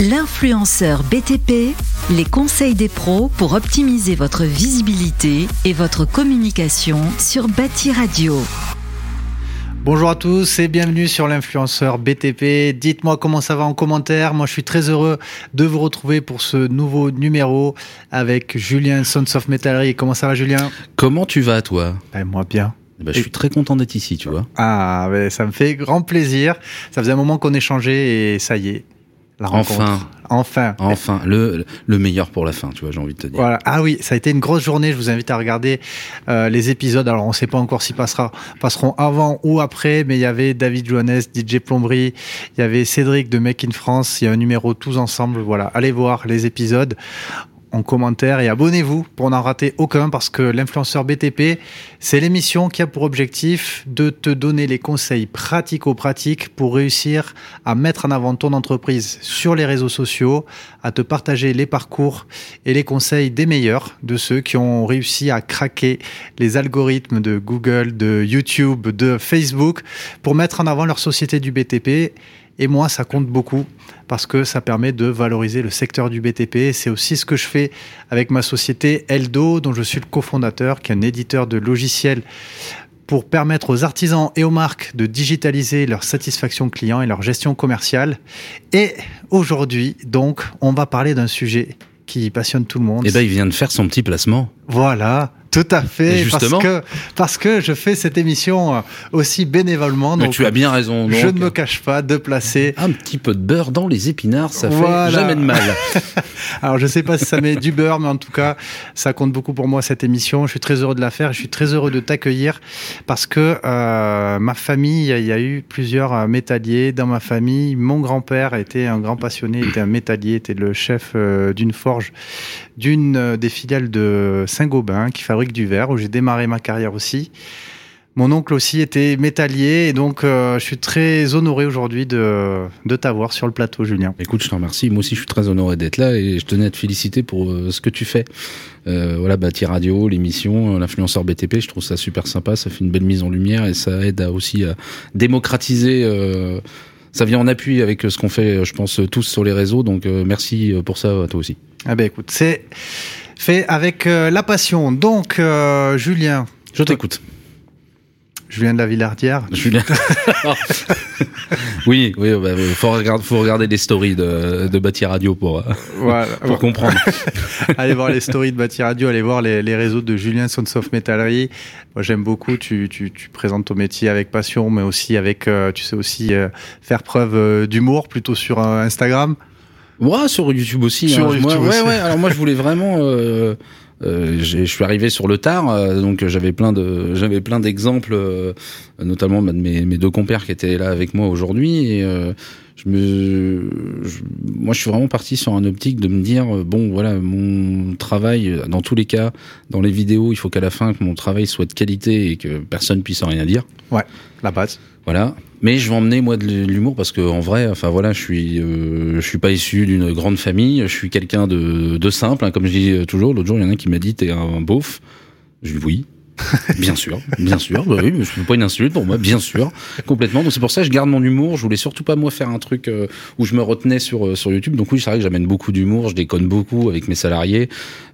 L'influenceur BTP, les conseils des pros pour optimiser votre visibilité et votre communication sur Bâti Radio. Bonjour à tous et bienvenue sur l'influenceur BTP. Dites-moi comment ça va en commentaire. Moi, je suis très heureux de vous retrouver pour ce nouveau numéro avec Julien Sons of Metallery. Comment ça va, Julien? Comment tu vas, toi? Ben, Moi, bien. Ben, je suis très content d'être ici, tu vois. Ah, ben, ça me fait grand plaisir. Ça faisait un moment qu'on échangeait et ça y est, Enfin. Enfin. Enfin. Le, le meilleur pour la fin, tu vois, j'ai envie de te dire. Voilà. Ah oui, ça a été une grosse journée. Je vous invite à regarder euh, les épisodes. Alors, on ne sait pas encore s'ils passera, passeront avant ou après, mais il y avait David Johannes, DJ Plomberie, il y avait Cédric de Make in France. Il y a un numéro tous ensemble. Voilà. Allez voir les épisodes en commentaire et abonnez-vous pour n'en rater aucun parce que l'influenceur BTP, c'est l'émission qui a pour objectif de te donner les conseils pratico-pratiques pour réussir à mettre en avant ton entreprise sur les réseaux sociaux, à te partager les parcours et les conseils des meilleurs, de ceux qui ont réussi à craquer les algorithmes de Google, de YouTube, de Facebook pour mettre en avant leur société du BTP et moi, ça compte beaucoup parce que ça permet de valoriser le secteur du BTP. C'est aussi ce que je fais avec ma société Eldo, dont je suis le cofondateur, qui est un éditeur de logiciels pour permettre aux artisans et aux marques de digitaliser leur satisfaction client et leur gestion commerciale. Et aujourd'hui, donc, on va parler d'un sujet qui passionne tout le monde. Eh ben, il vient de faire son petit placement. Voilà. Tout à fait, parce que, parce que je fais cette émission euh, aussi bénévolement. Donc tu as bien raison. Je ne me cache pas de placer un petit peu de beurre dans les épinards, ça fait jamais de mal. Alors je sais pas si ça met du beurre, mais en tout cas, ça compte beaucoup pour moi cette émission. Je suis très heureux de la faire. Je suis très heureux de t'accueillir parce que euh, ma famille, il y a eu plusieurs euh, métalliers dans ma famille. Mon grand-père était un grand passionné, était un métallier, était le chef d'une forge d'une des filiales de Saint-Gobain qui fabrique du verre, où j'ai démarré ma carrière aussi. Mon oncle aussi était métallier et donc euh, je suis très honoré aujourd'hui de, de t'avoir sur le plateau, Julien. Écoute, je te remercie. Moi aussi, je suis très honoré d'être là et je tenais à te féliciter pour euh, ce que tu fais. Euh, voilà, Bâti Radio, l'émission, l'influenceur BTP, je trouve ça super sympa. Ça fait une belle mise en lumière et ça aide à aussi à démocratiser. ça vient en appui avec ce qu'on fait, je pense, tous sur les réseaux. Donc merci pour ça à toi aussi. Ah ben écoute, c'est fait avec euh, la passion. Donc, euh, Julien. Je t'écoute. Julien de la Villardière. Julien. oui, oui, bah, faut, regarder, faut regarder les stories de, de Bâti Radio pour, euh, pour comprendre. allez voir les stories de Bâti Radio, allez voir les, les réseaux de Julien Sons of. Moi, j'aime beaucoup. Tu, tu, tu, présentes ton métier avec passion, mais aussi avec, tu sais aussi faire preuve d'humour, plutôt sur Instagram. Ouais, sur YouTube aussi. Sur hein. YouTube ouais, ouais. Alors moi, je voulais vraiment. Euh, euh, je suis arrivé sur le tard, euh, donc j'avais plein de j'avais plein d'exemples, euh, notamment bah, de mes, mes, deux compères qui étaient là avec moi aujourd'hui. Et euh, je me, moi, je suis vraiment parti sur un optique de me dire bon, voilà, mon travail, dans tous les cas, dans les vidéos, il faut qu'à la fin que mon travail soit de qualité et que personne puisse rien dire. Ouais, la base. Voilà. Mais je vais emmener moi de l'humour parce que en vrai, enfin voilà, je suis, euh, je suis pas issu d'une grande famille. Je suis quelqu'un de, de simple, hein, comme je dis toujours. L'autre jour, il y en a un qui m'a dit t'es un beauf. Je lui dis oui. bien sûr, bien sûr. Bah oui, mais je pas une insulte pour moi, bien sûr, complètement. Donc c'est pour ça que je garde mon humour. Je voulais surtout pas moi faire un truc euh, où je me retenais sur euh, sur YouTube. Donc oui, c'est vrai que j'amène beaucoup d'humour. Je déconne beaucoup avec mes salariés.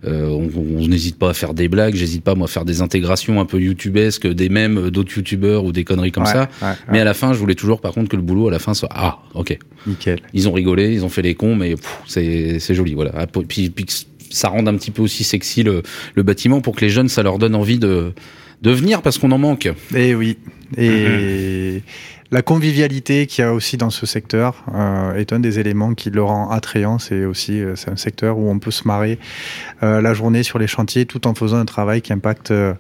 Euh, on n'hésite pas à faire des blagues. J'hésite pas moi à faire des intégrations un peu youtubesques, des mêmes d'autres youtubeurs ou des conneries comme ça. mais à la fin, je voulais toujours par contre que le boulot à la fin soit ah ok. Nickel. Ils ont rigolé, ils ont fait les cons, mais c'est c'est joli voilà. Ah, puis, puis ça rende un petit peu aussi sexy le, le, bâtiment pour que les jeunes, ça leur donne envie de, de venir parce qu'on en manque. Et eh oui. Et la convivialité qu'il y a aussi dans ce secteur euh, est un des éléments qui le rend attrayant. C'est aussi euh, c'est un secteur où on peut se marrer euh, la journée sur les chantiers tout en faisant un travail qui impacte, euh,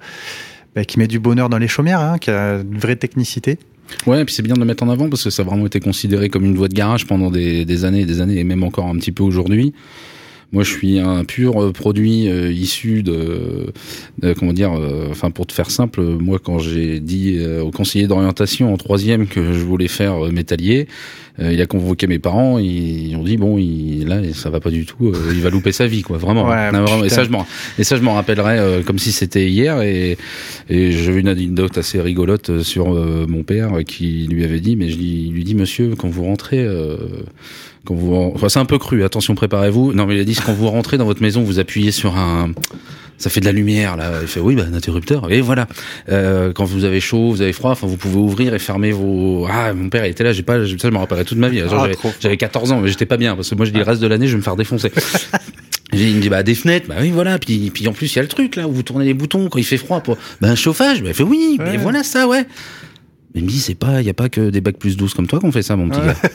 bah, qui met du bonheur dans les chaumières, hein, qui a une vraie technicité. Ouais, et puis c'est bien de le mettre en avant parce que ça a vraiment été considéré comme une voie de garage pendant des, des années et des années, et même encore un petit peu aujourd'hui. Moi, je suis un pur euh, produit euh, issu de, comment dire, euh, enfin pour te faire simple, moi quand j'ai dit au conseiller d'orientation en troisième que je voulais faire métallier, Euh, il a convoqué mes parents, ils, ont dit bon, il, là ça va pas du tout, euh, il va louper sa vie quoi, vraiment. Ouais, Non, vraiment. Et ça je m'en et ça je m'en rappellerai euh, comme si c'était hier et et j'avais une anecdote assez rigolote euh, sur euh, mon père euh, qui lui avait dit mais je lui, lui dit monsieur quand vous rentrez euh, quand vous enfin, c'est un peu cru, attention préparez-vous. Non mais il a dit quand vous rentrez dans votre maison, vous appuyez sur un ça fait de la lumière là. Il fait oui, bah un interrupteur. Et voilà. Euh, quand vous avez chaud, vous avez froid, enfin vous pouvez ouvrir et fermer vos. Ah, mon père il était là. J'ai pas, ça je me rappellerai toute ma vie. Ah, j'avais- trop fort. j'avais 14 ans, mais j'étais pas bien parce que moi je dis le reste de l'année je vais me faire défoncer. J'ai- Il me dit bah des fenêtres, bah oui voilà, puis puis en plus il y a le truc là où vous tournez les boutons quand il fait froid pour bah un chauffage, bah il fait oui, mais voilà ça ouais. Mais il me dit c'est pas, il y a pas que des bacs plus 12 comme toi qu'on fait ça mon petit gars.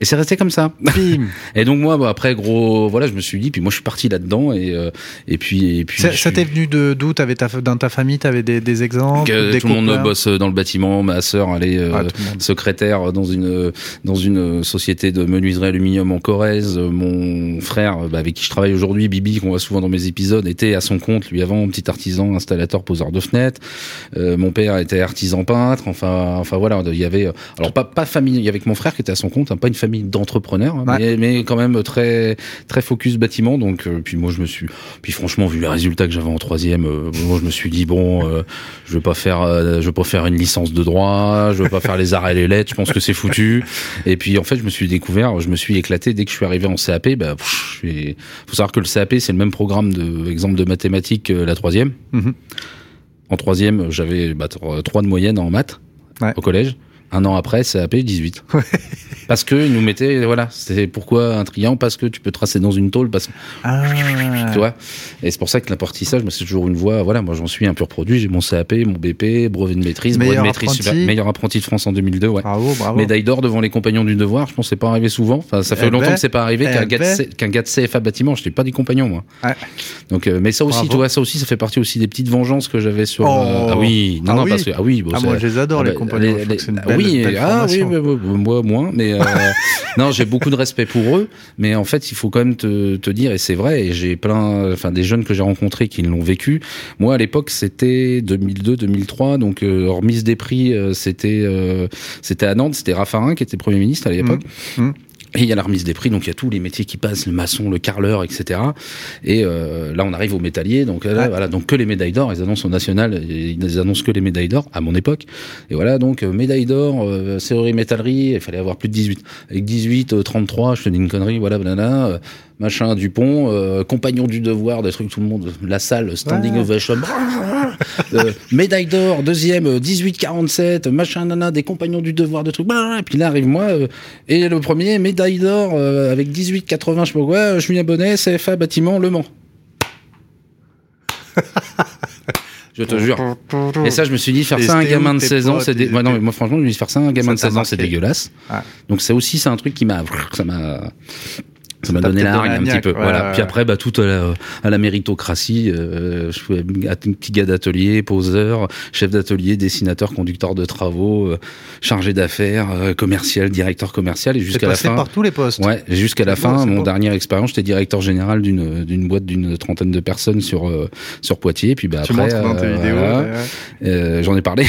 Et c'est resté comme ça. Bim. Et donc moi, bah, après gros, voilà, je me suis dit, puis moi je suis parti là-dedans et euh, et puis et puis. Ça, ça t'est venu de d'où? T'avais ta, dans ta famille, t'avais des, des exemples que des tout le monde bosse dans le bâtiment. Ma sœur, elle est euh, Ah, monde. secrétaire dans une dans une société de menuiserie aluminium en Corrèze. Mon frère, bah, avec qui je travaille aujourd'hui, Bibi, qu'on voit souvent dans mes épisodes, était à son compte lui avant, petit artisan, installateur, poseur de fenêtres. Euh, mon père était artisan peintre. Enfin, enfin voilà, il y avait euh, alors pas pas famille. Il y avait que mon frère qui était à son compte, hein, pas une famille d'entrepreneurs, hein, Ouais. mais, mais quand même très très focus bâtiment. Donc euh, puis moi je me suis puis franchement vu les résultats que j'avais en troisième, euh, moi je me suis dit bon, euh, je vais pas faire euh, je vais pas faire une licence de droit, je vais pas faire les arts et les lettres. Je pense que c'est foutu. Et puis en fait je me suis découvert, je me suis éclaté dès que je suis arrivé en CAP. Bah, pff, je faut savoir que le CAP c'est le même programme de exemple de mathématiques que la troisième. Mhm. En troisième, j'avais bah, tro- trois de moyenne en maths Ouais. au collège. Un an après, CAP 18. Parce que ils nous mettaient, voilà, c'est pourquoi un triangle Parce que tu peux tracer dans une tôle, parce que Ah. tu vois? Et c'est pour ça que l'apprentissage, moi, c'est toujours une voie. Voilà, moi, j'en suis un pur produit. J'ai mon CAP, mon BP, brevet de maîtrise, brevet de maîtrise, apprenti. super- meilleur apprenti de France en 2002, ouais. Bravo, bravo. Médaille d'or devant les compagnons du devoir. Je pense que c'est pas arrivé souvent. Enfin, ça fait Eh longtemps ben, que c'est pas arrivé eh qu'un gars, de ben. Qu'un gars de CFA bâtiment. Je n'étais pas des compagnons, moi. Ouais. Donc, euh, mais ça aussi, Bravo. tu vois, ça aussi, ça fait partie aussi des petites vengeances que j'avais sur. Oh. euh, ah oui, non, Ah non, oui. parce que ah oui, bon, Ah, moi, je les adore, ah les bah, compagnons. Oui, ah oui, formation. ouais, ouais, ouais, moi moins, mais euh, non, j'ai beaucoup de respect pour eux, mais en fait, il faut quand même te, te dire, et c'est vrai, et j'ai plein, enfin, des jeunes que j'ai rencontrés qui l'ont vécu. Moi, à l'époque, c'était 2002, 2003, donc euh, remise des prix, euh, c'était, euh, c'était à Nantes, c'était Raffarin qui était premier ministre à l'époque. Mmh. Et il y a la remise des prix, donc il y a tous les métiers qui passent, le maçon, le carreleur, etc. Et euh, là, on arrive au métallier, donc là, Ouais. voilà, donc que les médailles d'or, ils annoncent au national, ils annoncent que les médailles d'or à mon époque. Et voilà, donc euh, médaille d'or, euh, serrurerie métallerie, il fallait avoir plus de 18. Avec 18, euh, 33, je te dis une connerie, voilà, banana, euh, machin Dupont, euh, compagnon du devoir, des trucs tout le monde, la salle, standing Ouais. ovation, euh, médaille d'or, deuxième, euh, 18-47, machin nana, des compagnons du devoir, de trucs, et puis là arrive moi, euh, et le premier, médaille d'or, euh, avec 18-80, je sais pas quoi, euh, Julien Bonnet, CFA bâtiment Le Mans. je te jure. Et ça, je me suis dit, faire Et ça à un gamin de tes 16 ans, c'est dé- ils ouais, non, mais moi, franchement, je me suis dit, faire ça à un gamin Ça de t'a 16 ans, c'est dégueulasse. Donc, ça aussi, c'est un truc qui m'a, ça m'a, ça m'a donné la hargne un petit peu. ouais, voilà. ouais, Puis après, bah, tout à la, à la méritocratie, euh, je suis un petit gars d'atelier, poseur, chef d'atelier, dessinateur, conducteur de travaux, euh, chargé d'affaires, euh, commercial, directeur commercial, et jusqu'à la passé fin. par tous les postes. Ouais, et jusqu'à la fin, c'est mon beau. dernière expérience, j'étais directeur général d'une d'une boîte d'une trentaine de personnes sur euh, sur Poitiers. Puis bah Tu après, montres dans tes euh, vidéos. voilà. ouais, ouais. Euh, j'en ai parlé,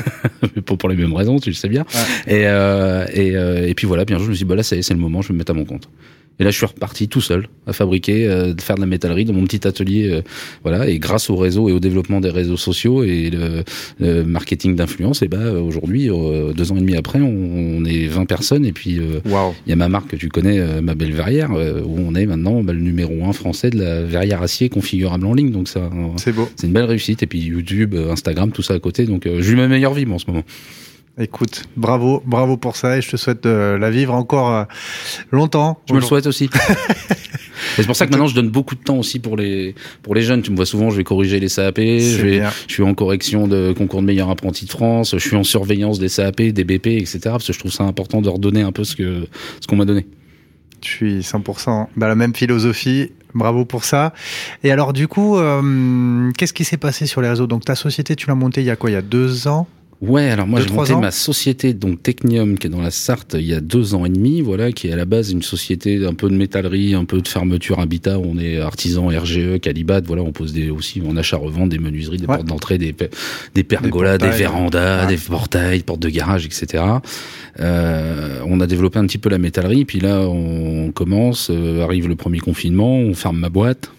mais pas pour les mêmes raisons, tu le sais bien. Et euh, et, euh, et puis voilà, puis un jour je me suis dit bah là c'est c'est le moment, je vais me mettre à mon compte. Et là, je suis reparti tout seul à fabriquer, euh, faire de la métallerie dans mon petit atelier, euh, voilà. Et grâce au réseau et au développement des réseaux sociaux et le, le marketing d'influence, et ben aujourd'hui, euh, deux ans et demi après, on, on est 20 personnes et puis euh, il y a ma marque que tu connais, euh, ma belle verrière, euh, où on est maintenant bah, le numéro un français de la verrière acier configurable en ligne. Donc ça, C'est beau. c'est une belle réussite. Et puis YouTube, Instagram, tout ça à côté. Donc euh, je vis ma meilleure vie moi, en ce moment. Écoute, bravo, bravo pour ça et je te souhaite de la vivre encore euh, longtemps. Je me le souhaite aussi. C'est pour ça que maintenant je donne beaucoup de temps aussi pour les pour les jeunes. Tu me vois souvent, je vais corriger les CAP, je vais, suis en correction de concours de meilleur apprenti de France, je suis en surveillance des CAP, des BP, etc. Parce que je trouve ça important de redonner un peu ce que ce qu'on m'a donné. Je suis 100% bah, la même philosophie. Bravo pour ça. Et alors, du coup, euh, qu'est-ce qui s'est passé sur les réseaux? Donc, ta société, tu l'as montée il y a quoi? Il y a deux ans? Ouais, alors moi j'ai monté ans ma société donc Technium qui est dans la Sarthe il y a deux ans et demi, voilà, qui est à la base une société un peu de métallerie, un peu de fermeture habitat. On est artisan RGE, Calibat, voilà, on pose des aussi en achat revente des menuiseries, des Ouais. portes d'entrée, des pe- des pergolas, des, portails, vérandas, ouais. des portails, portes de garage, etc. Euh, on a développé un petit peu la métallerie, puis là on commence, euh, arrive le premier confinement, on ferme ma boîte.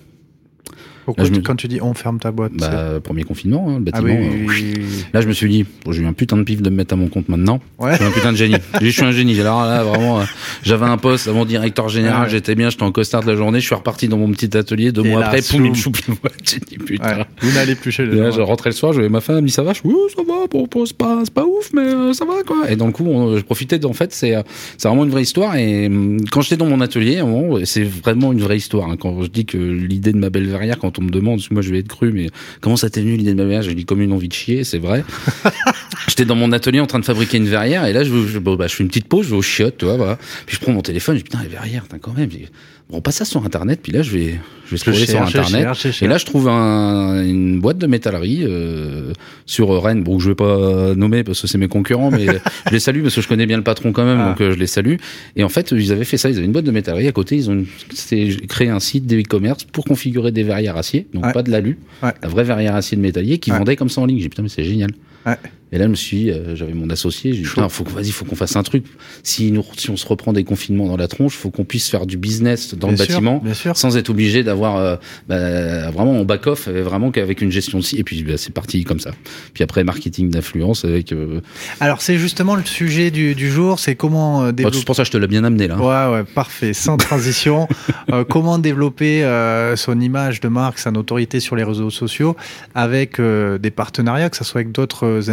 Pourquoi tu- me- quand tu dis on ferme ta boîte Bah, premier confinement, hein, le Ah bâtiment. euh, oui, oui, oui. Là, je me suis dit, bon, j'ai eu un putain de pif de me mettre à mon compte maintenant. Ouais. Je suis un putain de génie. Je suis un génie. Alors là, vraiment, euh, j'avais un poste avant directeur général, Ouais. j'étais bien, j'étais en costard de la journée, je suis reparti dans mon petit atelier. Deux Et mois là, après, poum, une soum. choupe. J'ai dit, putain. Ouais. Vous n'allez plus chez les là, gens. je rentrais le soir, je voyais ma femme, elle me dit ça va, je oui, ça va, bon, c'est pas, c'est pas ouf, mais euh, ça va, quoi. Et dans le coup, on- je profitais de, en fait, c'est, c'est vraiment une vraie histoire. Et hum, quand j'étais dans mon atelier, c'est vraiment une vraie histoire. hein. Quand je dis que l'idée de ma belle verrière, quand on me demande, moi je vais être cru, mais comment ça t'est venu l'idée de ma verrière Je dis comme une envie de chier, c'est vrai. J'étais dans mon atelier en train de fabriquer une verrière et là je, je, bon, bah, je fais une petite pause, je vais au chiottes, tu vois, voilà. Puis je prends mon téléphone, je dis putain les verrières, putain, quand même. Bon, on passe ça sur internet, puis là je vais je vais Je scroller sur je internet. cherche, je Et là je trouve un, une boîte de métallerie euh, sur Rennes, bon que je vais pas nommer parce que c'est mes concurrents, mais je les salue parce que je connais bien le patron quand même, Ah. donc euh, je les salue. Et en fait ils avaient fait ça, ils avaient une boîte de métallerie à côté, ils ont créé un site de e-commerce pour configurer des verrières acier, donc Ouais. pas de l'alu, Ouais. la vraie verrière acier de métallier qui Ouais. vendait comme ça en ligne. J'ai dit, putain mais c'est génial. Et là, je me suis, euh, j'avais mon associé, j'ai dit, putain, faut vas-y, faut qu'on fasse un truc. Si nous, si on se reprend des confinements dans la tronche, faut qu'on puisse faire du business dans Bien le sûr, bâtiment. bien sûr. Sans être obligé d'avoir, euh, bah, vraiment en back-off, euh, vraiment qu'avec une gestion de site. Et puis, bah, c'est parti comme ça. Puis après, marketing d'influence avec, euh, Alors, c'est justement le sujet du, du jour, c'est comment bah, développer. c'est pour ça que je te l'ai bien amené, là. Ouais, ouais, parfait, sans transition. Comment développer son image de marque, sa notoriété sur les réseaux sociaux avec des partenariats, que ce soit avec d'autres euh,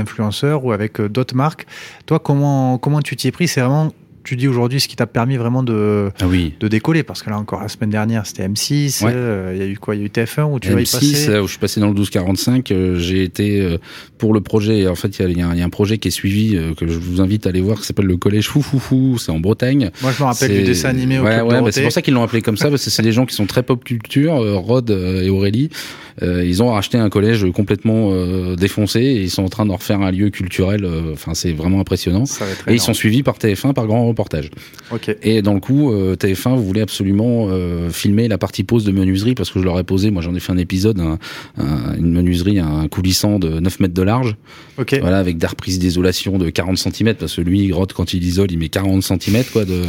ou avec euh, d'autres marques. Toi, comment, comment tu t'y es pris? C'est vraiment, tu dis aujourd'hui, ce qui t'a permis vraiment de, Ah oui. de décoller Parce que là, encore la semaine dernière, c'était M6. Ouais. euh, Il y a eu quoi Il y a eu TF1 où tu vas y M6, passer euh, où je suis passé dans le 1245, euh, j'ai été euh, pour le projet. En fait, il y a- il y, a un- projet qui est suivi euh, que je vous invite à aller voir, qui s'appelle le Collège Foufoufou. C'est en Bretagne. Moi, je me rappelle du dessin animé au ouais, ouais, bah, c'est pour ça qu'ils l'ont appelé comme ça parce que c'est des gens qui sont très pop culture. Rod et Aurélie, ils ont racheté un collège complètement défoncé et ils sont en train d'en refaire un lieu culturel. Enfin, c'est vraiment impressionnant. Et ils sont suivis par TF1 par grand reportage. Et dans le coup, euh, TF1 voulait absolument euh, filmer la partie pose de menuiserie parce que je leur ai posé, moi j'en ai fait un épisode, un- un- une menuiserie, un coulissant de 9 mètres de large, Ok. voilà, avec des reprises d'isolation de 40 cm parce que lui, Rod, quand il isole, il met 40 cm quoi de,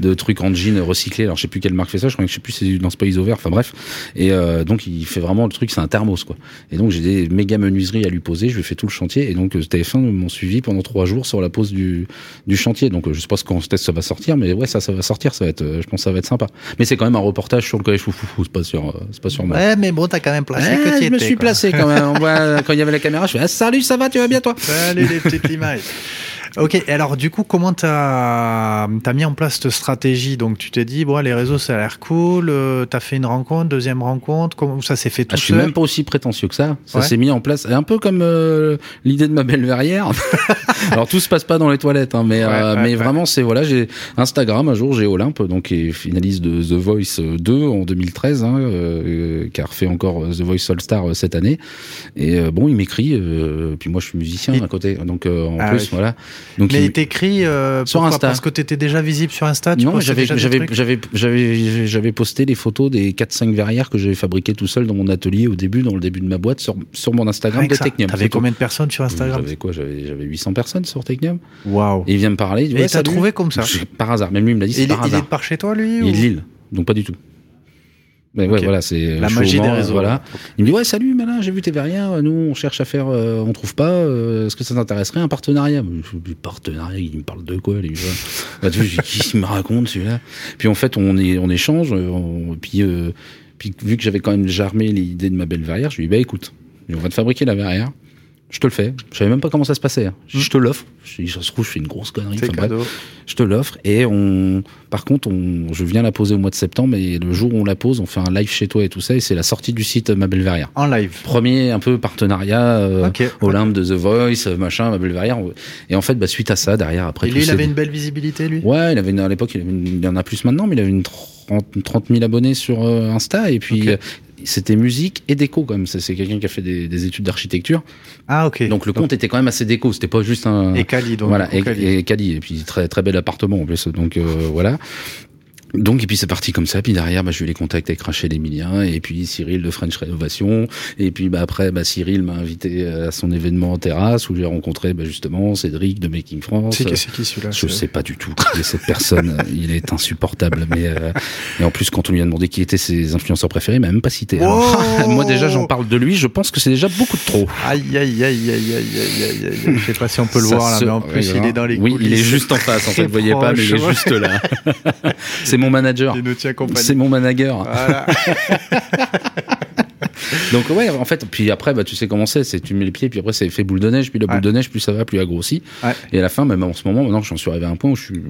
de trucs en jean recyclés. Alors je sais plus quelle marque fait ça, je crois que je sais plus c'est non c'est pas Isover, enfin bref. Et euh, donc il fait vraiment le truc, c'est un thermos quoi. Et donc j'ai des méga menuiseries à lui poser, je lui fais tout le chantier et donc euh, TF1 m'ont suivi pendant trois jours sur la pose du, du chantier. Donc je sais pas quand ça va sortir, mais ouais ça ça va sortir, ça va être, euh, je pense que ça va être sympa. Mais c'est quand même un reportage sur le collège Foufoufou, c'est pas sur, euh, c'est pas sur moi. Ouais, mais bon, t'as quand même placé que je me étais, suis quoi. placé quand même. On voit, quand il y avait la caméra, je fais ah, salut, ça va, tu vas bien toi? Salut les petites limailles. Ok, alors du coup, comment t'as as mis en place cette stratégie? Donc tu t'es dit, bon, les réseaux, ça a l'air cool, euh, t'as fait une rencontre, deuxième rencontre, comment ça s'est fait tout Ah, je suis seul? même pas aussi prétentieux que ça. Ça Ouais. s'est mis en place, un peu comme euh, l'idée de ma belle verrière. Alors tout se passe pas dans les toilettes, hein, mais Ouais, euh, ouais, mais vraiment c'est voilà, j'ai Instagram un jour, j'ai Olympe donc qui est finaliste de The Voice 2 en 2013, hein, euh, qui a refait encore The Voice All Star euh, cette année. Et euh, bon, il m'écrit, euh, puis moi je suis musicien Il- à côté, donc euh, en Ah plus oui. voilà. Donc Mais il- t'écrit euh, Sur Insta. Parce que t'étais déjà visible sur Insta tu non, j'avais j'avais posté les photos des 4 5 verrières que j'avais fabriquées tout seul dans mon atelier au début dans le début de ma boîte sur sur mon Instagram de. Technium. T'avais combien de personnes sur Instagram J'avais quoi J'avais j'avais 800 personnes sur Technium. Waouh. Et il vient me parler. il dit, Et ouais, il t'a salut. trouvé comme ça Par hasard. Même lui il me l'a dit, Il par il hasard. de par chez toi, lui Il ou- est de Lille, donc pas du tout. Mais ouais, voilà, c'est La chaud magie des réseaux. Voilà. Il me dit ouais, salut Malin, j'ai vu tes verrières. Nous, on cherche à faire, euh, on trouve pas. euh, Est-ce que ça t'intéresserait un partenariat? Partenariat Il me parle de quoi vois Bah, tu vois, qu'il me raconte celui-là? Puis en fait, on est, on échange. euh, On, puis, euh, puis vu que j'avais quand même germé l'idée de ma belle verrière, je lui dis bah écoute, on va te fabriquer la verrière. Je te le fais. Je savais même pas comment ça se passait. hein. Je dis, je te l'offre. Je se trouve, je fais une grosse connerie. Enfin, bref je te l'offre et on par contre on je viens la poser au mois de septembre et le jour où on la pose on fait un live chez toi et tout ça et c'est la sortie du site Ma Belle Verrière En live. premier un peu partenariat euh, Ok. Olympe de The Voice euh, machin Ma Belle Verrière et en fait bah suite à ça derrière après Et lui, il avait une belle visibilité, lui? Ouais il avait une, à l'époque il, il y en a plus maintenant mais il avait une 30, 30 000 abonnés sur euh, Insta et puis. C'était musique et déco quand même. C'est quelqu'un qui a fait des, des études d'architecture. Ah, ok. Donc le compte était quand même assez déco. C'était pas juste un. Et Cali, donc. voilà, et, Cali. et Cali. Et puis très très bel appartement en plus. Donc euh, voilà. Donc et puis c'est parti comme ça. Puis derrière, bah, j'ai eu les contacts avec Rachel Emilien et puis Cyril de French Rénovation. Et puis bah, après, bah, Cyril m'a invité à son événement en terrasse où j'ai rencontré bah, justement Cédric de Making France. C'est qui, c'est qui celui-là Je sais pas du tout qui est cette personne. il est insupportable. Mais euh, et en plus, quand on lui a demandé qui étaient ses influenceurs préférés, il m'a même pas cité. Alors, Oh moi déjà, j'en parle de lui. Je pense que c'est déjà beaucoup de trop. Aïe, aïe, aïe, aïe, aïe, aïe, aïe, aïe. Je sais pas si on peut le Ça voir là, mais en plus, il est dans les Oui, il est coulisses. juste en face. En fait, vous voyez pas, mais il est juste là. c'est mon manager. C'est mon manager. Voilà. Donc ouais, en fait, puis après, bah tu sais comment c'est, c'est tu mets les pieds, puis après c'est fait boule de neige, puis la boule Ouais. de neige, plus ça va, plus elle grossit. Ouais. Et à la fin, même en ce moment, maintenant, j'en suis arrivé à un point où je suis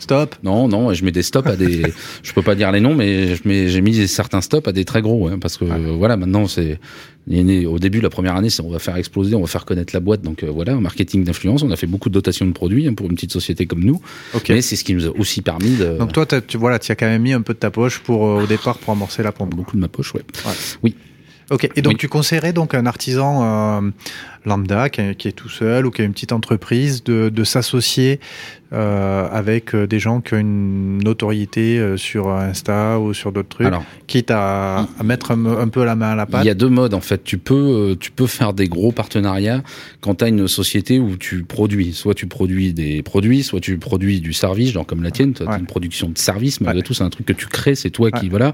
Stop. non, non, je mets des stops à des. je peux pas dire les noms, mais j'ai mis certains stops à des très gros, hein, parce que euh, voilà, maintenant c'est. Au début, la première année, c'est on va faire exploser, on va faire connaître la boîte. Donc euh, voilà, marketing d'influence, on a fait beaucoup de dotations de produits hein, pour une petite société comme nous. Ok. Mais c'est ce qui nous a aussi permis de. Donc toi, tu voilà, tu as quand même mis un peu de ta poche pour euh, au départ pour amorcer la pompe. beaucoup de ma poche, ouais. Ok. Et donc Oui. tu conseillerais donc un artisan euh, lambda qui est, qui est tout seul ou qui a une petite entreprise de, de s'associer euh, avec euh, des gens qui ont une notoriété euh, sur Insta ou sur d'autres trucs, Alors, quitte à, à mettre un, un peu la main à la pâte. Il y a deux modes en fait. Tu peux, tu peux faire des gros partenariats quand tu as une société où tu produis. Soit tu produis des produits, soit tu produis du service, genre comme la tienne. Tu as Ouais. une production de service. Malgré Ouais. tout, c'est un truc que tu crées. C'est toi qui voilà.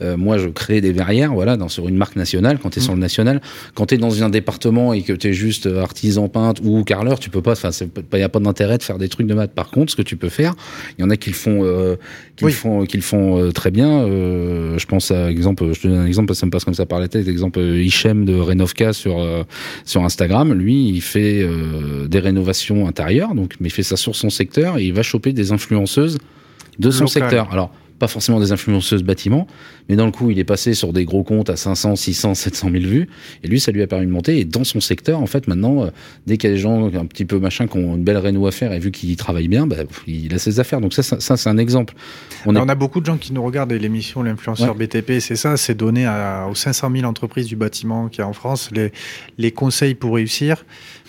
Euh, moi, je crée des verrières, voilà, dans sur une marque nationale. Quand tu es Mm. sur le national, quand tu es dans un département et que tu juste artisan peintre ou carreleur, tu peux pas. Enfin, il y a pas d'intérêt de faire des trucs de maths. Par contre, ce que tu peux faire, il y en a qui le font, euh, qui Oui. le font, qui le font euh, très bien. Euh, je pense à exemple, je te donne un exemple parce que ça me passe comme ça par la tête. Exemple, euh, Hichem de Renovka sur euh, sur Instagram. Lui, il fait euh, des rénovations intérieures, donc mais il fait ça sur son secteur et il va choper des influenceuses de son secteur. Alors pas forcément des influenceuses bâtiments, mais dans le coup, il est passé sur des gros comptes à 500, 600, 700 000 vues, et lui, ça lui a permis de monter. Et dans son secteur, en fait, maintenant, euh, dès qu'il y a des gens un petit peu machin qui ont une belle réno à faire, et vu qu'il travaille bien, bah, il a ses affaires. Donc ça, ça, ça, c'est un exemple. On a beaucoup de gens qui nous regardent et l'émission L'influenceur BTP, c'est ça, c'est donner à- aux 500 000 entreprises du bâtiment qu'il y a en France les, les conseils pour réussir.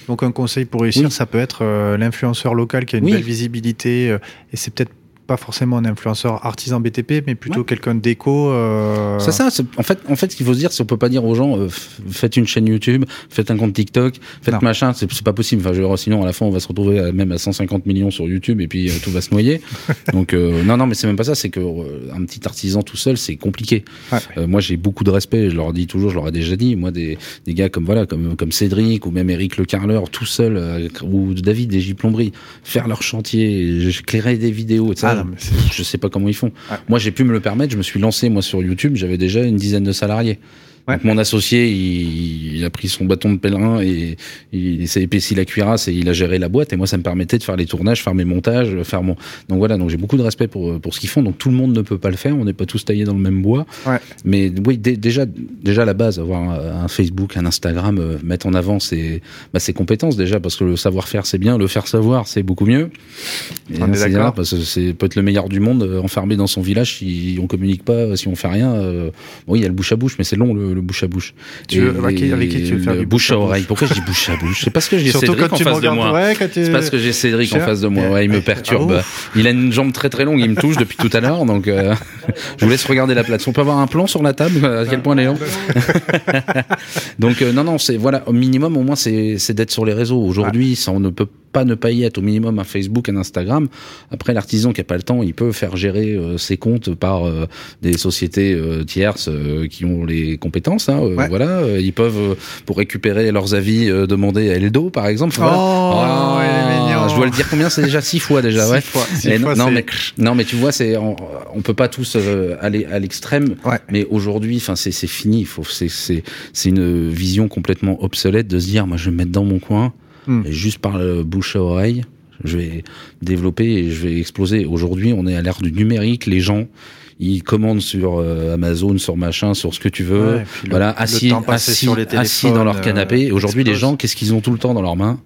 Donc un conseil pour réussir, Oui. ça peut être euh, l'influenceur local qui a une Oui. belle visibilité euh, et c'est peut-être pas forcément un influenceur artisan BTP, mais plutôt Ouais. quelqu'un d'éco. euh, C'est ça. En fait, en fait, ce qu'il faut se dire, c'est qu'on peut pas dire aux gens, euh, faites une chaîne YouTube, faites un compte TikTok, faites Non. machin. C'est pas possible. Enfin, je veux dire, sinon à la fin, on va se retrouver à- même à 150 millions sur YouTube et puis euh, tout va se noyer. Donc euh, non, non, mais c'est même pas ça. C'est que euh, un petit artisan tout seul, c'est compliqué. Ouais. Euh, moi, j'ai beaucoup de respect. Je leur dis toujours, je leur ai déjà dit. Moi, des, des gars comme voilà, comme comme Cédric ou même Eric Le Carleur, tout seul, ou David des Plomberie, faire leur chantier, j'éclairais des vidéos. Et ça, Ah non, mais c'est- je sais pas comment ils font. Ouais. Moi, j'ai pu me le permettre. Je me suis lancé moi sur YouTube. J'avais déjà une dizaine de salariés. Ouais. Donc, mon associé, il, il a pris son bâton de pèlerin et il, s'est épaissi la cuirasse et il a géré la boîte. Et moi, ça me permettait de faire les tournages, faire mes montages, faire mon. Donc voilà. Donc j'ai beaucoup de respect pour pour ce qu'ils font. Donc tout le monde ne peut pas le faire. On n'est pas tous taillés dans le même bois. Ouais. Mais oui, dé- déjà, déjà à la base, avoir un, un Facebook, un Instagram, euh, mettre en avant ses, bah, ses compétences déjà, parce que le savoir-faire c'est bien, le faire savoir c'est beaucoup mieux. Et On est c'est d'accord. Parce que c'est peut être le meilleur du monde, euh, enfermé dans son village, si on communique pas, si on fait rien. euh, bon, il y a le bouche à bouche, mais c'est long le, le bouche à bouche. Tu veux- avec qui- avec qui tu veux faire le du bouche à oreille Pourquoi je dis bouche à bouche? C'est parce que j'ai Cédric en face de moi. ouais, C'est parce que j'ai Cédric en face de moi. Ouais, il me perturbe. Ah, il a une jambe très très longue, il me touche depuis tout à l'heure, donc euh, je vous laisse regarder la plate. On peut avoir un plan sur la table À quel point longue? Donc euh, non non, c'est voilà, au minimum au moins c'est c'est d'être sur les réseaux. Aujourd'hui, ça on ne peut pas ne pas y être au minimum un Facebook, un Instagram. Après l'artisan qui a pas le temps, il peut faire gérer euh, ses comptes par euh, des sociétés euh, tierces euh, qui ont les compétences hein, euh, Ouais. voilà, Euh, ils peuvent euh, pour récupérer leurs avis euh, demander à Eldo par exemple. Oh, voilà. il est mignon. je dois le dire combien c'est déjà six fois déjà Six ouais. fois, six fois, non, mais, non, mais tu vois, c'est on, on peut pas tous aller à l'extrême. Ouais. Mais aujourd'hui, enfin, c'est fini. Faut, c'est c'est c'est une vision complètement obsolète de se dire, moi, je vais me mettre dans mon coin Hmm. et juste par le bouche à oreille, je vais développer et je vais exploser. Aujourd'hui, on est à l'ère du numérique. Les gens, ils commandent sur euh, Amazon, sur machin, sur ce que tu veux. Ouais, voilà, le assis, assis, sur les assis dans leur téléphones, canapé. euh, Aujourd'hui, les gens, qu'est-ce qu'ils ont tout le temps dans leurs mains?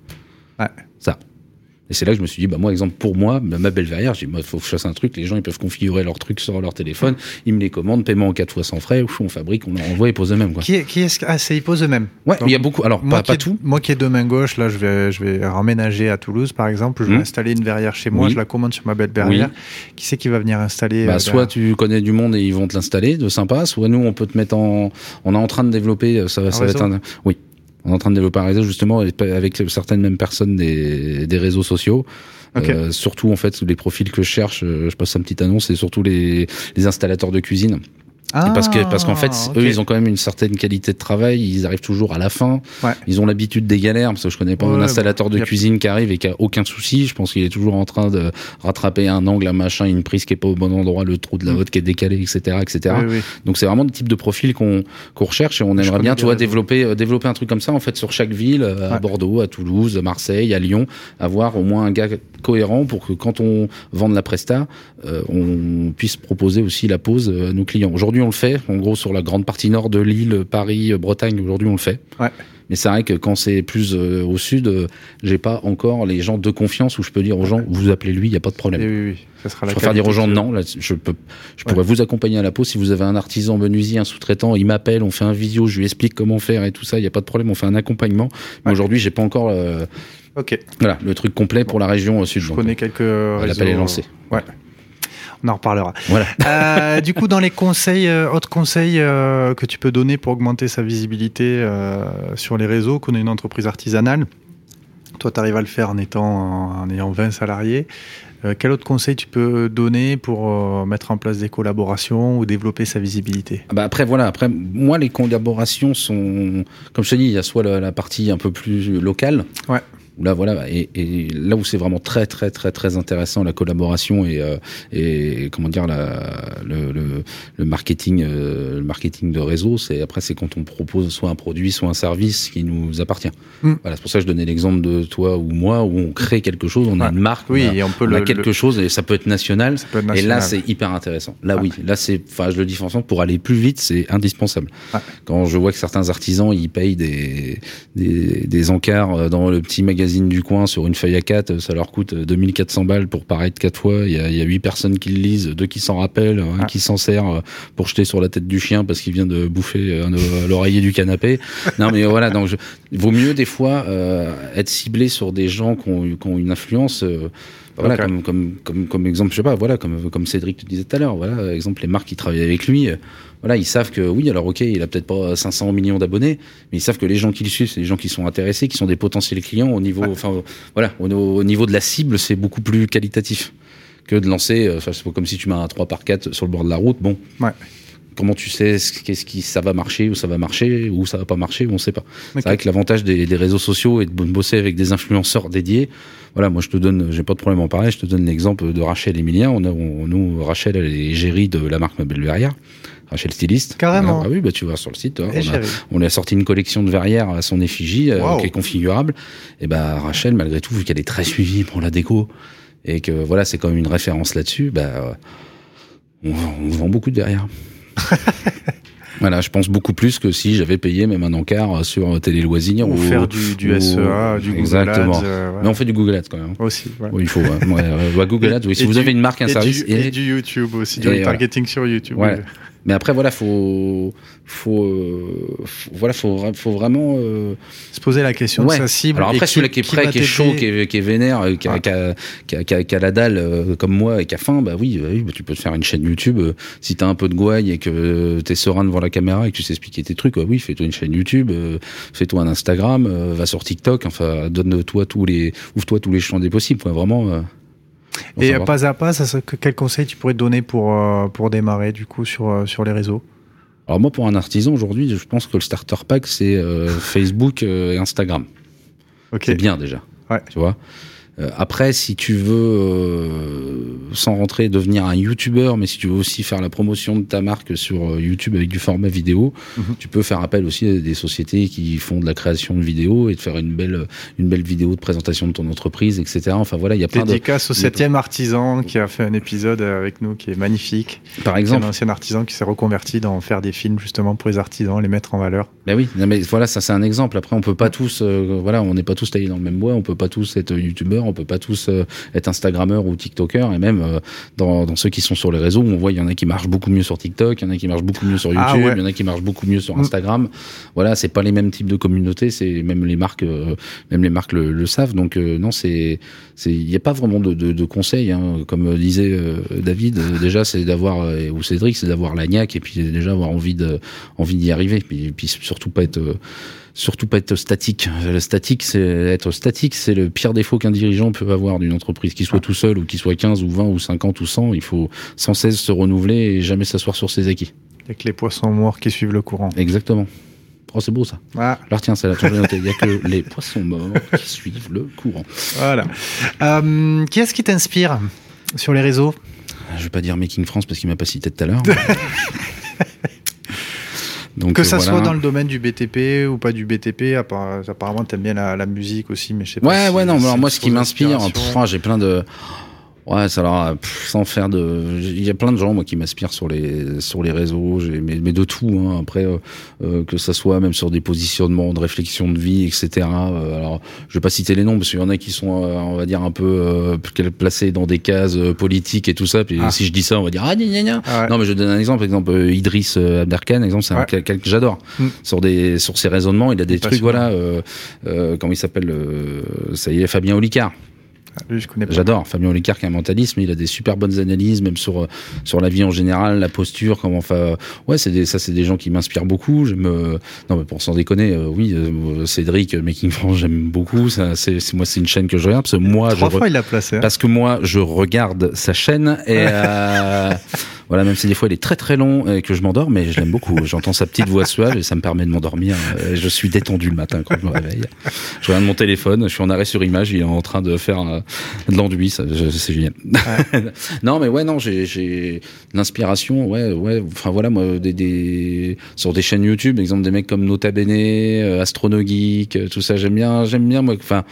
Et c'est là que je me suis dit, bah moi, exemple, pour moi, ma belle verrière, j'ai dit, il faut que je fasse un truc, les gens, ils peuvent configurer leurs trucs sur leur téléphone, ils me les commandent, paiement en 4 fois sans frais, on fabrique, on envoie, ils posent eux-mêmes. Qui, est, qui est-ce Ah, c'est ils posent eux-mêmes Ouais, il y a beaucoup, alors moi pas, pas tout. Moi qui ai deux mains gauches, là, je vais, je vais emménager à Toulouse, par exemple, je vais Mmh. installer une verrière chez moi, Oui. je la commande sur ma belle verrière. Qui c'est qui va venir installer Bah, euh, soit tu connais du monde et ils vont te l'installer, de sympa, soit nous, on peut te mettre en, on est en train de développer, euh, ça, ça va être un, oui. On est en train de développer un réseau justement avec certaines mêmes personnes des, des réseaux sociaux. Euh, surtout en fait les profils que je cherche, euh, je passe une petite annonce, c'est surtout les, les installateurs de cuisine. Ah, parce que parce qu'en fait ok. eux ils ont quand même une certaine qualité de travail, ils arrivent toujours à la fin. Ouais. Ils ont l'habitude des galères parce que je connais pas Ouais, un installateur de cuisine qui arrive et qui a aucun souci. Je pense qu'il est toujours en train de rattraper un angle, un machin, une prise qui est pas au bon endroit, le trou de la Mm. haute qui est décalé, etc., etc. Oui, oui. Donc c'est vraiment le type de profil qu'on qu'on recherche et on aimerait bien, tu vois, développer euh, développer un truc comme ça en fait sur chaque ville, euh, à. Bordeaux, à Toulouse, à Marseille, à Lyon, avoir au moins un gars cohérent pour que quand on vende la presta, euh, on puisse proposer aussi la pause euh, à nos clients. Aujourd'hui, on le fait, en gros sur la grande partie nord de l'île, Paris, euh, Bretagne. Aujourd'hui, on le fait. Ouais. Mais c'est vrai que quand c'est plus euh, au sud, euh, j'ai pas encore les gens de confiance où je peux dire aux gens, vous appelez lui, il y a pas de problème. Et oui, oui, ça sera Je préfère dire aux gens non. Là, je peux, je pourrais vous accompagner à la pause si vous avez un artisan menuisier, un sous-traitant, il m'appelle, on fait un visio, je lui explique comment faire et tout ça. Il y a pas de problème, on fait un accompagnement. Mais Ouais. aujourd'hui, j'ai pas encore euh, voilà le truc complet pour la région au sud. je connais quelques réseaux. l'appel est lancé. Ouais. On en reparlera. Voilà. Euh, du coup, dans les conseils, euh, autres conseils euh, que tu peux donner pour augmenter sa visibilité euh, sur les réseaux, qu'on est une entreprise artisanale, toi, tu arrives à le faire en, étant, en ayant 20 salariés. Quel autre conseil tu peux donner pour mettre en place des collaborations ou développer sa visibilité? Ah Bah après voilà, après moi les collaborations sont comme je te dis, il y a soit la, la partie un peu plus locale. Ouais. Là voilà et, et là où c'est vraiment très très très très intéressant la collaboration et euh, et comment dire la le, le, le marketing euh, le marketing de réseau, c'est après c'est quand on propose soit un produit soit un service qui nous appartient. Mm. Voilà, c'est pour ça que je donnais l'exemple de toi ou moi où on crée quelque chose, on a une marque, Oui, on a, et on peut on le, a quelque chose et ça peut être national. ça peut être Et là, c'est hyper intéressant. Là, oui. Là, c'est, enfin, je le dis franchement, pour aller plus vite, c'est indispensable. Quand je vois que certains artisans, ils payent des, des, des encarts euh, dans le petit magazine du coin sur une feuille à 4, ça leur coûte 2400 balles pour paraître quatre fois. Il y a, il y a huit personnes qui le lisent, deux qui s'en rappellent, un Ouais. qui s'en sert euh, pour jeter sur la tête du chien parce qu'il vient de bouffer euh, l'oreiller du canapé. Non, mais voilà. Donc, je, vaut mieux des fois euh, être ciblé sur des gens qui ont, qui ont une influence. euh, voilà, Ok. comme, comme, comme, comme exemple, je sais pas, voilà, comme, comme Cédric te disait tout à l'heure, voilà, exemple, les marques qui travaillent avec lui, euh, voilà, ils savent que oui, alors ok, il a peut-être pas 500 millions d'abonnés, mais ils savent que les gens qui le suivent, c'est des gens qui sont intéressés, qui sont des potentiels clients au niveau, enfin, voilà, au, au niveau de la cible, c'est beaucoup plus qualitatif que de lancer, euh, enfin, c'est pas comme si tu mets un 3 par 4 sur le bord de la route, bon. Ouais. Comment tu sais ce- qu'est-ce qui ça va marcher ou ça va marcher ou ça va pas marcher ou on sait pas. Ok. C'est vrai que l'avantage des, des réseaux sociaux est de bosser avec des influenceurs dédiés. Voilà, moi je te donne, j'ai pas de problème en parler. Je te donne l'exemple de Rachel Emilien. On a, on- nous, Rachel, elle est gérée de la marque Mabel Verrière. Rachel styliste. Carrément. Ah oui, bah tu vas sur le site. hein. Et on, a, on lui a sorti une collection de verrières à son effigie euh, qui est configurable. Et bah Rachel, malgré tout, vu qu'elle est très suivie pour la déco et que voilà, c'est quand même une référence là-dessus, bah on, on vend beaucoup de verrières. Voilà, je pense beaucoup plus que si j'avais payé même un encart sur Télé Loisirs ou, faire du, du ou- SEA, du Google. Ads, euh, Mais on fait du Google Ads quand même. aussi. voilà. Oui, il faut. ouais. Ouais, ouais, Google Ads, oui. Si Et vous du- avez une marque, un et service. du, et- et du YouTube aussi, du et retargeting sur YouTube. Ouais. Mais après, voilà, faut, faut, euh, faut- voilà, faut, faut vraiment. euh, Se poser la question ouais. de sa cible. Alors après, celui qui est prêt, qui est chaud, qui est, qui est vénère, euh, qui a, qui a, qui a- qui a- qui a la dalle euh, comme moi et qui a faim, bah oui, bah oui, bah tu peux te faire une chaîne YouTube. euh, si t'as un peu de gouaille et que t'es serein devant la caméra et que tu sais expliquer tes trucs, bah oui, fais-toi une chaîne YouTube, euh, fais-toi un Instagram, euh, va sur TikTok, enfin, donne-toi tous les, ouvre-toi tous les champs des possibles, quoi, vraiment. Et pas à pas, ça, quel conseil tu pourrais te donner pour, euh, pour démarrer du coup sur, euh, sur les réseaux? Alors moi, pour un artisan aujourd'hui, je pense que le starter pack c'est euh, Facebook et Instagram. C'est bien déjà. Ouais. Tu vois? Euh, après, si tu veux, euh, sans rentrer, devenir un YouTuber, mais si tu veux aussi faire la promotion de ta marque sur euh, YouTube avec du format vidéo, Mhm. tu peux faire appel aussi à des sociétés qui font de la création de vidéos et de faire une belle, une belle vidéo de présentation de ton entreprise, etc. Enfin voilà, il y a plein de, Dédicace au il y a- septième artisan qui a fait un épisode avec nous qui est magnifique. par C'est un exemple. ancien artisan qui s'est reconverti dans faire des films justement pour les artisans, les mettre en valeur. Ben oui, mais voilà, ça c'est un exemple. Après, on peut pas tous, euh, voilà, on n'est pas tous taillés dans le même bois, on peut pas tous être youtubeurs, youtubeurs, on peut pas tous euh, être instagrammeurs ou tiktokers et même euh, dans, dans ceux qui sont sur les réseaux, on voit il y en a qui marchent beaucoup mieux sur TikTok, il y en a qui marchent beaucoup mieux sur Ah YouTube, ouais. il y en a qui marchent beaucoup mieux sur Mm. Instagram. Voilà, c'est pas les mêmes types de communautés, c'est même les marques euh, même les marques le, le savent. Donc euh, non, c'est c'est il y a pas vraiment de, de, de conseils hein. comme disait euh, David déjà c'est d'avoir ou Cédric, c'est d'avoir la niaque et puis déjà avoir envie de envie d'y arriver puis, puis surtout pas être surtout pas être statique. Le statique, c'est être statique, c'est le pire défaut qu'un dirigeant peut avoir d'une entreprise, qu'il soit tout seul ou qu'il soit 15 ou 20 ou 50 ou 100. Il faut sans cesse se renouveler et jamais s'asseoir sur ses acquis. Avec les poissons morts qui suivent le courant. Exactement. Oh, c'est beau ça. Ah, Alors tiens, c'est la Il y a que les poissons morts qui suivent le courant. voilà. Euh, qui est-ce qui t'inspire sur les réseaux? Je vais pas dire Making France parce qu'il m'a pas cité tout à l'heure. Donc, Que ça voilà. soit dans le domaine du BTP ou pas du BTP, apparemment t'aimes bien la, la musique aussi, mais je sais pas. Ouais, si ouais, non, alors moi, ce qui m'inspire, j'ai plein de. Ouais, ça alors, pff, sans faire de. Il y a plein de gens, moi, qui m'inspirent sur les, sur les réseaux, mais, mais de tout, hein. Après, euh, euh, que ça soit même sur des positionnements de réflexion de vie, etc. Euh, alors, je vais pas citer les noms, parce qu'il y en a qui sont, euh, on va dire, un peu euh, placés dans des cases politiques et tout ça. Puis Ah. si je dis ça, on va dire, ah, gna, gna, gna. Ah ouais. Non, mais je donne un exemple. Exemple, Idriss Abderkan, exemple, c'est un Ouais. quelqu'un que j'adore. Mm. Sur des, sur ses raisonnements, il a des trucs, voilà, euh, euh, comment il s'appelle, euh, ça y est, Fabien Olicard. Ah, je. J'adore Fabien Olicard qui a un mentalisme, il a des super bonnes analyses, même sur euh, sur la vie en général, la posture, comment enfin ouais c'est des, ça c'est des gens qui m'inspirent beaucoup. J'aime euh, non mais pour sans déconner, euh, oui euh, Cédric euh, Making France j'aime beaucoup. Ça c'est moi c'est une chaîne que je regarde parce que moi je Trois re- fois il l'a placé. hein. parce que moi je regarde sa chaîne et euh, voilà même si des fois il est très très long et que je m'endors mais je l'aime beaucoup. J'entends sa petite voix suave et ça me permet de m'endormir. Je suis détendu le matin quand je me réveille. Je regarde mon téléphone, je suis en arrêt sur image, il est en train de faire euh, de l'enduit, c'est génial. non, mais ouais, non, j'ai, j'ai l'inspiration, ouais, ouais. Enfin voilà, moi, des, des sur des chaînes YouTube, exemple des mecs comme Nota Bene, euh, Astronogeek, euh, tout ça, j'aime bien, j'aime bien moi. Enfin,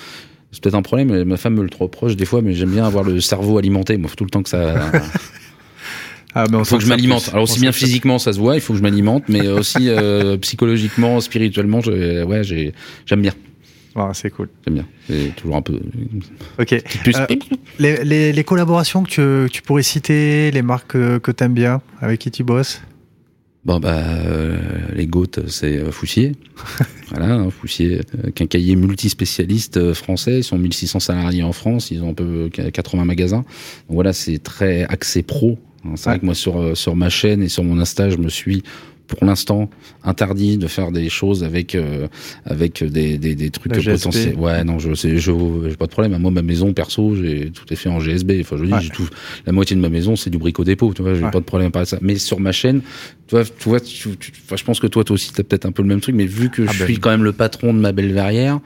c'est peut-être un problème, ma femme me le trop reproche des fois, mais j'aime bien avoir le cerveau alimenté. Moi, faut tout le temps que ça. Ah, mais on Il faut que je m'alimente. Alors aussi bien physiquement, ça se voit, il faut que je m'alimente, mais aussi euh, psychologiquement, spirituellement, je, ouais, j'ai, j'aime bien. Ah, c'est cool. j'aime bien. C'est toujours un peu Ok. plus. Euh, Les, les, les collaborations que tu, que tu pourrais citer, les marques que, que t'aimes bien, avec qui tu bosses? Bon bah euh, les GOAT c'est Foussier. voilà, hein, Foussier, quincaillier multispécialiste français, ils sont 1600 salariés en France, ils ont un peu euh, 80 magasins. Donc voilà, c'est très axé pro. C'est Ouais. vrai que moi sur euh, sur ma chaîne et sur mon Insta, je me suis pour l'instant interdit de faire des choses avec euh, avec des, des, des trucs potentiels. Ouais, non, je sais, je j'ai pas de problème. Moi, ma maison perso, j'ai tout est fait en GSB. Enfin, je dis, Ouais. tout, la moitié de ma maison, c'est du brico dépôt. Tu vois, j'ai Ouais. pas de problème par ça. Mais sur ma chaîne, tu vois, tu vois, tu- tu- je pense que toi, toi aussi, t'as peut-être un peu le même truc. Mais vu que Ah je ben. suis quand même le patron de ma belle verrière.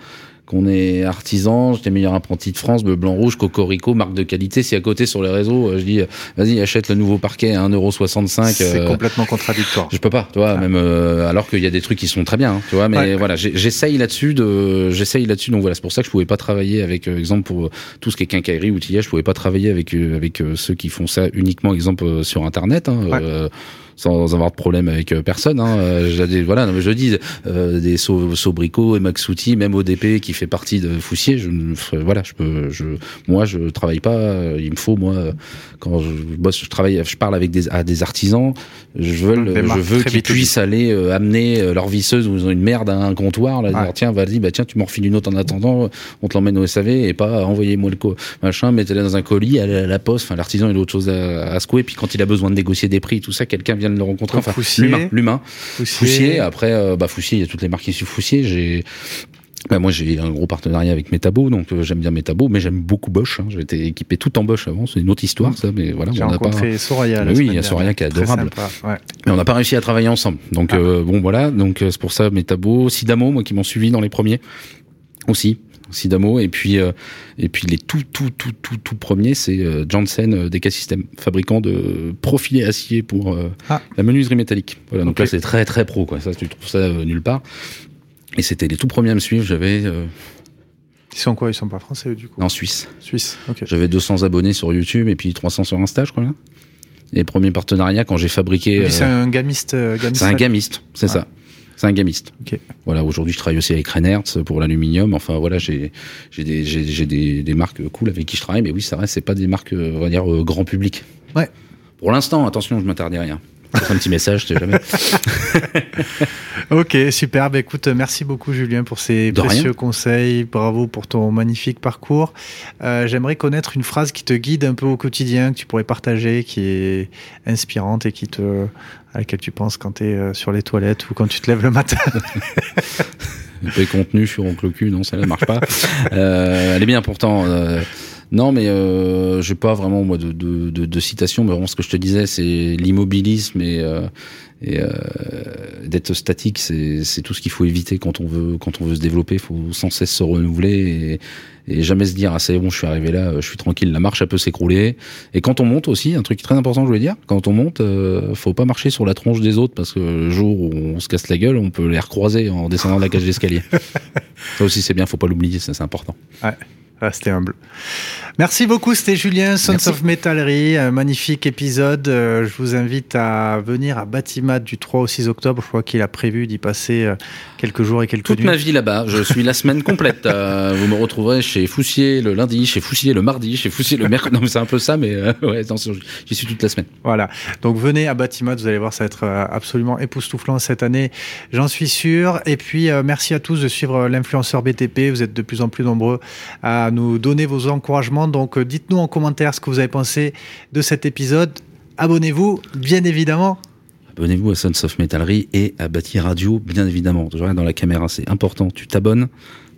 Qu'on est artisan, j'étais meilleur apprenti de France, bleu, blanc, rouge, cocorico, marque de qualité. Si à côté sur les réseaux, euh, je dis, euh, vas-y, achète le nouveau parquet à 1,65€. C'est euh, complètement contradictoire. je peux pas, tu vois, même euh, alors qu'il y a des trucs qui sont très bien, hein, tu vois. Mais Ouais. voilà, j'essaye là-dessus de, j'essaye là-dessus. Donc voilà, c'est pour ça que je pouvais pas travailler avec, euh, exemple pour tout ce qui est quincaillerie, outillage, je pouvais pas travailler avec avec ceux qui font ça uniquement, exemple sur Internet. Hein, Ouais. Sans avoir de problème avec euh, personne. Hein. Euh, j'ai voilà, non, mais je dis euh, des so, Sobrico et Maxouti, même ODP qui fait partie de Foussier. Je, voilà, je peux, je, moi, je travaille pas. euh, Il me faut moi quand je bosse, je travaille, je parle avec des, à des artisans. Je veux, je veux qu'ils B2B. puissent aller euh, amener leur visseuse ou ils ont une merde à un comptoir, là, Ouais. dire tiens, vas-y, bah tiens, tu m'en refiles une autre en attendant, on te l'emmène au SAV et pas envoyez-moi le co machin, mettez-la dans un colis, allez à la poste. Enfin, l'artisan il a autre chose à, à secouer. Puis quand il a besoin de négocier des prix, tout ça, quelqu'un vient de le rencontrer. Enfin, l'humain, l'humain. Foussier. Foussier. Après, euh, bah Foussier, il y a toutes les marques qui suivent Foussier. J'ai bah, moi, j'ai un gros partenariat avec Metabo, donc euh, j'aime bien Metabo, mais j'aime beaucoup Bosch. Hein. J'ai été équipé tout en Bosch avant, c'est une autre histoire, ça, mais voilà, J'ai on n'a pas. Soraya. la Oui, il y a Soraya qui est adorable. sympa, ouais. Mais on n'a pas réussi à travailler ensemble. Donc Ah. euh, bon voilà, donc c'est pour ça Metabo, Sidamo, moi qui m'ont suivi dans les premiers aussi. Sidamo et puis euh, et puis les tout tout tout tout tout premiers c'est euh, Janssen euh, Deca System, fabricant de profilés acier pour Ah. la menuiserie métallique. Voilà, donc là c'est très très pro quoi. Ça tu trouves ça nulle part. Et c'était les tout premiers à me suivre, j'avais Ils sont quoi? Ils sont pas français du coup? En Suisse. Suisse. Ok. J'avais 200 abonnés sur YouTube et puis 300 sur Insta, je crois. Les premiers partenariats quand j'ai fabriqué euh, c'est un gamiste. euh, gamiste c'est un gamiste, c'est Ouais. ça. C'est un gamiste. Voilà, aujourd'hui, je travaille aussi avec Reinertz pour l'aluminium. Enfin, voilà, j'ai des, marques cool avec qui je travaille, mais oui, ça reste, c'est pas des marques, on va dire, euh, grand public. Ouais. Pour l'instant, attention, je m'interdis rien. Un petit message, sais jamais. Ok, super. Bah, écoute, merci beaucoup Julien pour ces De précieux rien. conseils. Bravo pour ton magnifique parcours. Euh, J'aimerais connaître une phrase qui te guide un peu au quotidien, que tu pourrais partager, qui est inspirante et qui te, à laquelle tu penses quand tu es sur les toilettes ou quand tu te lèves le matin. Les contenus sur Oncle Cul, non, ça ne marche pas. Euh, elle est bien pourtant. euh, non, mais euh, j'ai pas vraiment moi de, de, de, de citation, mais vraiment ce que je te disais, c'est l'immobilisme et, euh, et euh, d'être statique, c'est tout ce qu'il faut éviter quand on veut quand on veut se développer. Il faut sans cesse se renouveler et, et jamais se dire ah c'est bon, je suis arrivé là, je suis tranquille, la marche elle peut s'écrouler. Et quand on monte aussi, un truc très important que je voulais dire, quand on monte, euh, faut pas marcher sur la tronche des autres parce que le jour où on se casse la gueule, on peut les recroiser en descendant de la cage d'escalier. ça aussi c'est bien, faut pas l'oublier, c'est important. Restez humble. Merci beaucoup, c'était Julien, Sons Merci. of Metallery, un magnifique épisode. Euh, Je vous invite à venir à Batimat du 3 au 6 octobre. Je crois qu'il a prévu d'y passer euh, quelques jours et quelques Toute nuits. ma vie là-bas, je suis la semaine complète. Euh, vous me retrouverez chez Foussier le lundi, chez Foussier le mardi, chez Foussier le mercredi. Non, mais c'est un peu ça, mais euh, ouais, j'y suis toute la semaine. Voilà. Donc venez à Batimat, vous allez voir, ça va être absolument époustouflant cette année, j'en suis sûr. Et puis euh, merci à tous de suivre l'influenceur BTP. Vous êtes de plus en plus nombreux à nous donner vos encouragements. Donc euh, dites-nous en commentaire ce que vous avez pensé de cet épisode. Abonnez-vous, bien évidemment. Abonnez-vous à Sons of et à Bâti Radio, bien évidemment. Regarde dans la caméra, c'est important. Tu t'abonnes,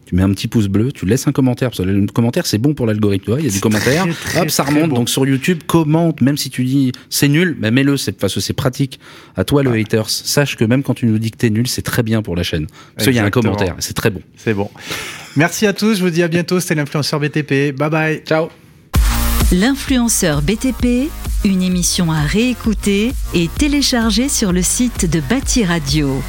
tu mets un petit pouce bleu, tu laisses un commentaire. Parce que le commentaire, c'est bon pour l'algorithme. Tu vois, Il y a du C'est commentaire, très, très, hop, ça remonte. bon. Donc sur YouTube, commente, même si tu dis c'est nul, mais mets-le, parce que c'est pratique. À toi, le Ouais. haters, sache que même quand tu nous dis que t'es nul, c'est très bien pour la chaîne. Parce qu'il y a un commentaire, c'est très bon. C'est bon. Merci à tous, je vous dis à bientôt. C'était l'influenceur BTP. Bye bye. Ciao L'influenceur BTP, une émission à réécouter et télécharger sur le site de Bâti Radio.